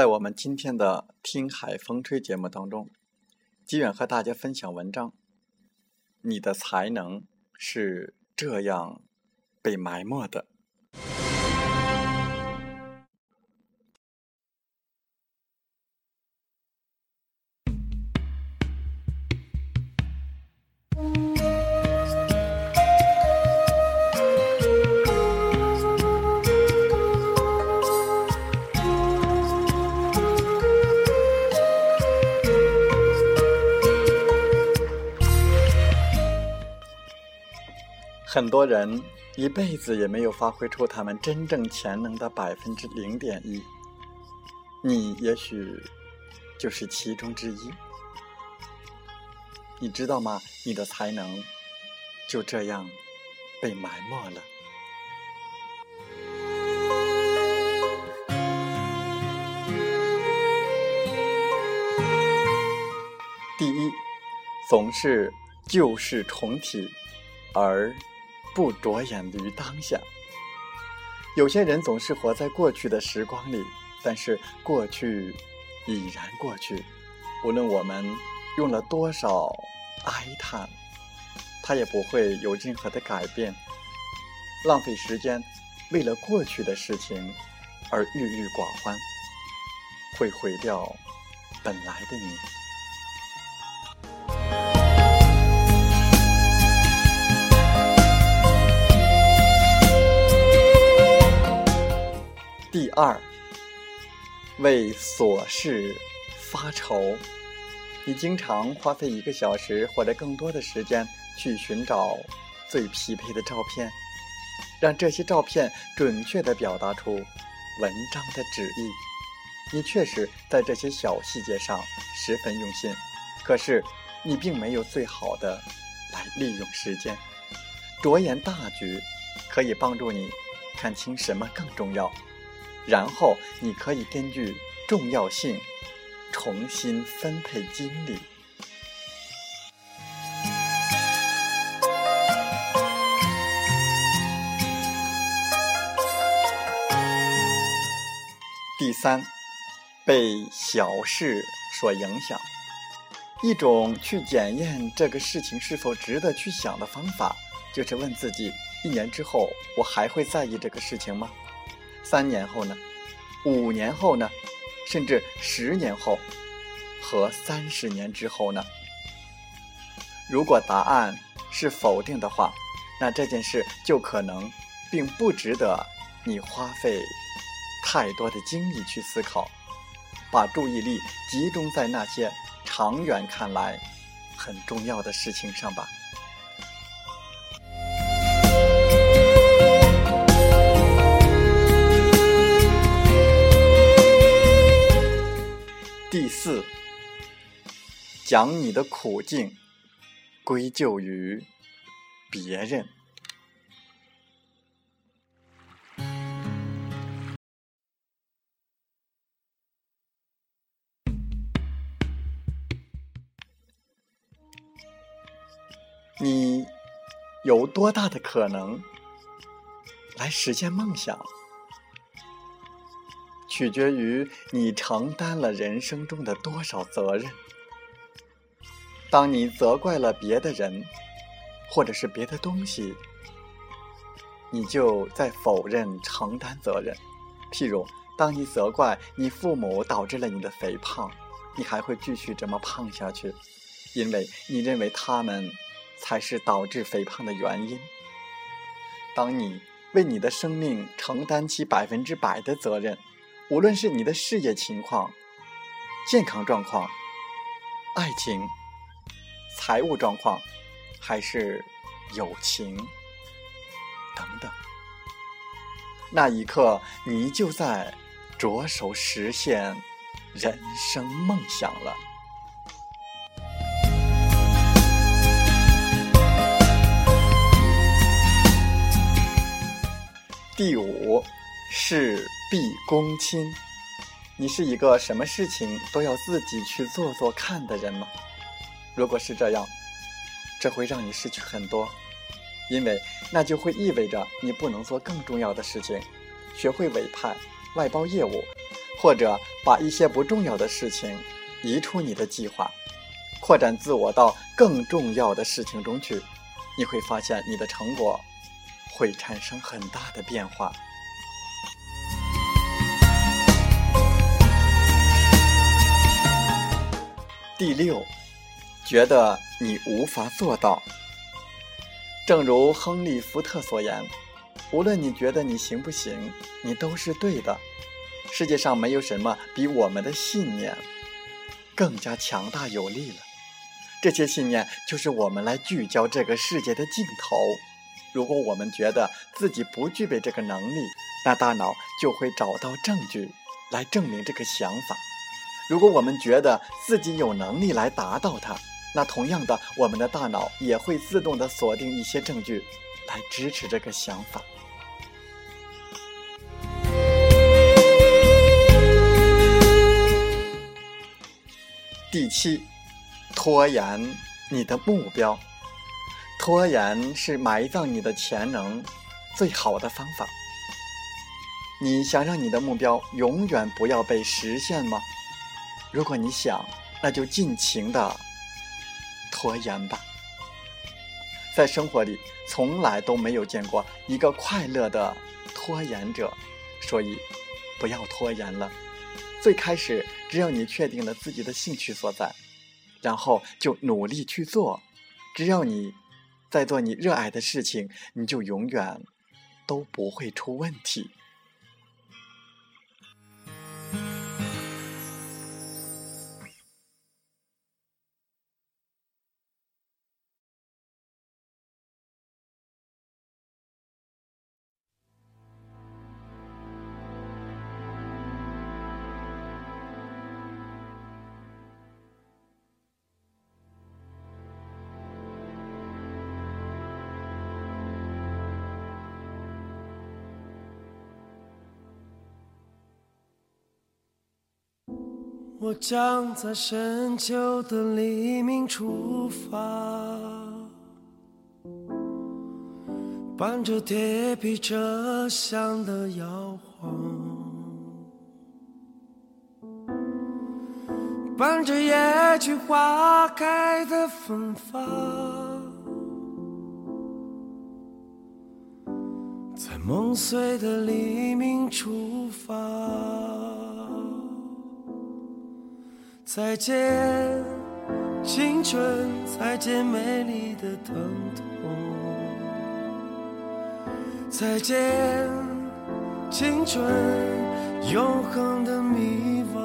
在我们今天的《听海风吹》节目当中，吉远和大家分享文章：你的才能是这样被埋没的。很多人一辈子也没有发挥出他们真正潜能的百分之零点一，你也许就是其中之一。你知道吗？你的才能就这样被埋没了。第一，总是旧事重提，而。不着眼于当下，有些人总是活在过去的时光里，但是过去已然过去。无论我们用了多少哀叹，它也不会有任何的改变。浪费时间，为了过去的事情而郁郁寡欢，会毁掉本来的你。第二，为琐事发愁。你经常花费一个小时或者更多的时间去寻找最匹配的照片，让这些照片准确地表达出文章的旨意。你确实在这些小细节上十分用心，可是你并没有最好的来利用时间。着眼大局，可以帮助你看清什么更重要。然后你可以根据重要性重新分配精力。第三，被小事所影响。一种去检验这个事情是否值得去想的方法，就是问自己：一年之后，我还会在意这个事情吗？三年后呢？五年后呢？甚至十年后和三十年之后呢？如果答案是否定的话，那这件事就可能并不值得你花费太多的精力去思考。把注意力集中在那些长远看来很重要的事情上吧。第四，将你的苦境归咎于别人。你有多大的可能来实现梦想？取决于你承担了人生中的多少责任。当你责怪了别的人，或者是别的东西，你就在否认承担责任。譬如，当你责怪你父母导致了你的肥胖，你还会继续这么胖下去，因为你认为他们才是导致肥胖的原因。当你为你的生命承担起百分之百的责任，无论是你的事业情况、健康状况、爱情、财务状况，还是友情等等，那一刻你就在着手实现人生梦想了。第五，事毕恭亲。你是一个什么事情都要自己去做做看的人吗？如果是这样，这会让你失去很多，因为那就会意味着你不能做更重要的事情，学会委派、外包业务，或者把一些不重要的事情移出你的计划，扩展自我到更重要的事情中去。你会发现你的成果。会产生很大的变化。第六，觉得你无法做到。正如亨利·福特所言：“无论你觉得你行不行，你都是对的。世界上没有什么比我们的信念更加强大有力了。这些信念就是我们来聚焦这个世界的尽头。”如果我们觉得自己不具备这个能力，那大脑就会找到证据来证明这个想法；如果我们觉得自己有能力来达到它，那同样的，我们的大脑也会自动的锁定一些证据来支持这个想法。第七，拖延你的目标。拖延是埋葬你的潜能最好的方法。你想让你的目标永远不要被实现吗？如果你想，那就尽情的拖延吧。在生活里，从来都没有见过一个快乐的拖延者，所以不要拖延了。最开始，只要你确定了自己的兴趣所在，然后就努力去做。只要你。在做你热爱的事情，你就永远都不会出问题。我将在深秋的黎明出发，伴着铁皮车厢的摇晃，伴着野菊花开的芬芳，在梦碎的黎明出发。再见，青春，再见美丽的疼痛。再见，青春，永恒的迷惘。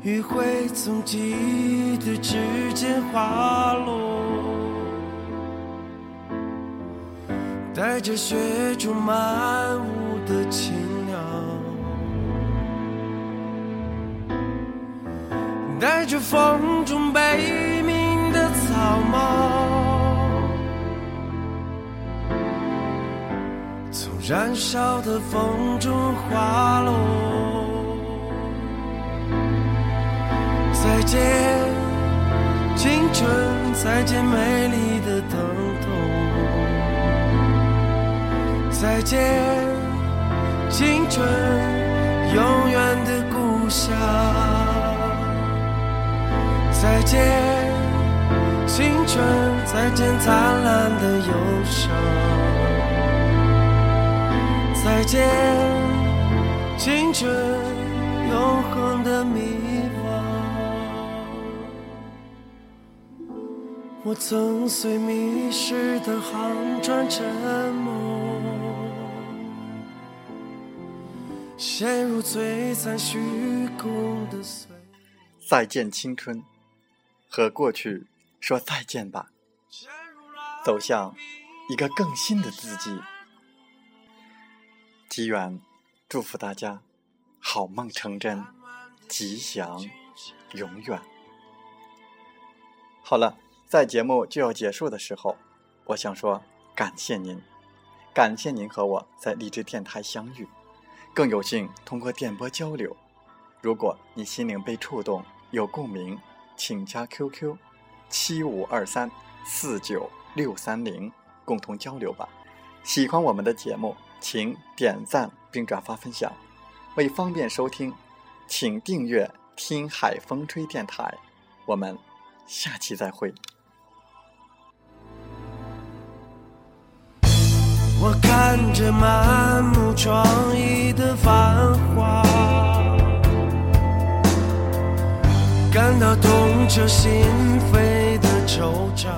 余晖从记忆的指尖滑落，带着雪中漫舞的情。带着风中悲鸣的草帽，从燃烧的风中滑落。再见，青春，再见美丽的疼痛。再见。青春永远的故乡。再见，青春，再见灿烂的忧伤。再见，青春，永恒的迷惘。我曾随迷失的航船沉没，陷入璀璨虚空的岁。再见，青春，和过去说再见吧，走向一个更新的自己。吉远，祝福大家好梦成真，吉祥永远。好了。在节目就要结束的时候，我想说感谢您，感谢您和我在励志电台相遇，更有幸通过电波交流。如果你心灵被触动，有共鸣，请加 QQ 七五二三四九六三零共同交流吧。喜欢我们的节目，请点赞并转发分享。为方便收听，请订阅“听海风吹电台”。我们下期再会。我看着满目疮痍的繁这心扉的惆怅，